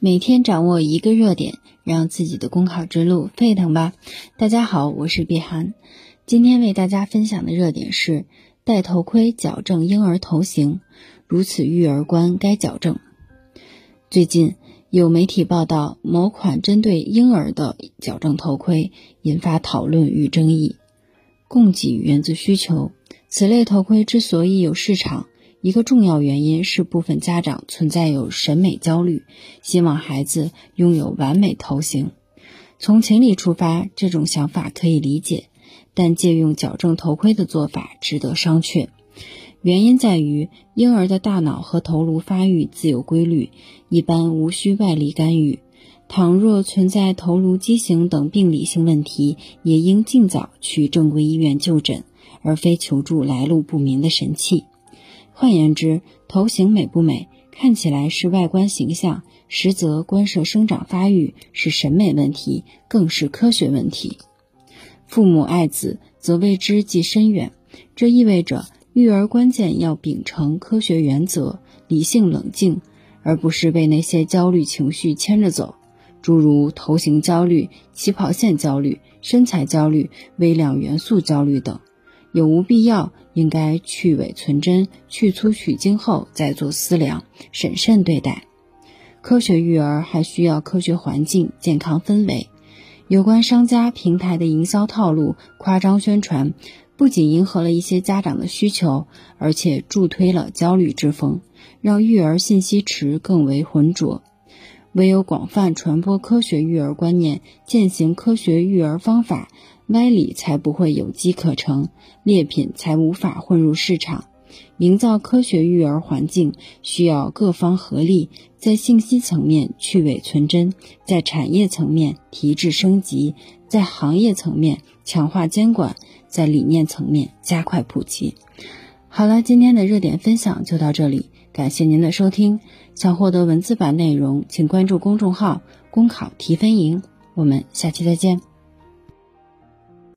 每天掌握一个热点，让自己的公考之路沸腾吧！大家好，我是碧涵，今天为大家分享的热点是戴头盔矫正婴儿头型，如此育儿观该矫正。最近有媒体报道，某款针对婴儿的矫正头盔引发讨论与争议。供给源自需求，此类头盔之所以有市场。一个重要原因是部分家长存在有审美焦虑，希望孩子拥有完美头型。从情理出发，这种想法可以理解，但借用矫正头盔的做法值得商榷。原因在于，婴儿的大脑和头颅发育自有规律，一般无需外力干预。倘若存在头颅畸形等病理性问题，也应尽早去正规医院就诊，而非求助来路不明的神器。换言之，头型美不美，看起来是外观形象，实则关涉生长发育，是审美问题，更是科学问题。父母爱子，则为之计深远。这意味着育儿关键要秉承科学原则，理性冷静，而不是被那些焦虑情绪牵着走，诸如头型焦虑、起跑线焦虑、身材焦虑、微量元素焦虑等。有无必要？应该去伪存真、去粗取精后再做思量，审慎对待。科学育儿还需要科学环境、健康氛围。有关商家平台的营销套路、夸张宣传，不仅迎合了一些家长的需求，而且助推了焦虑之风，让育儿信息池更为浑浊。唯有广泛传播科学育儿观念，践行科学育儿方法。歪理才不会有机可乘，劣品才无法混入市场。营造科学育儿环境，需要各方合力，在信息层面去伪存真，在产业层面提质升级，在行业层面强化监管，在理念层面加快普及。好了，今天的热点分享就到这里，感谢您的收听。想获得文字版内容，请关注公众号“公考提分营”。我们下期再见。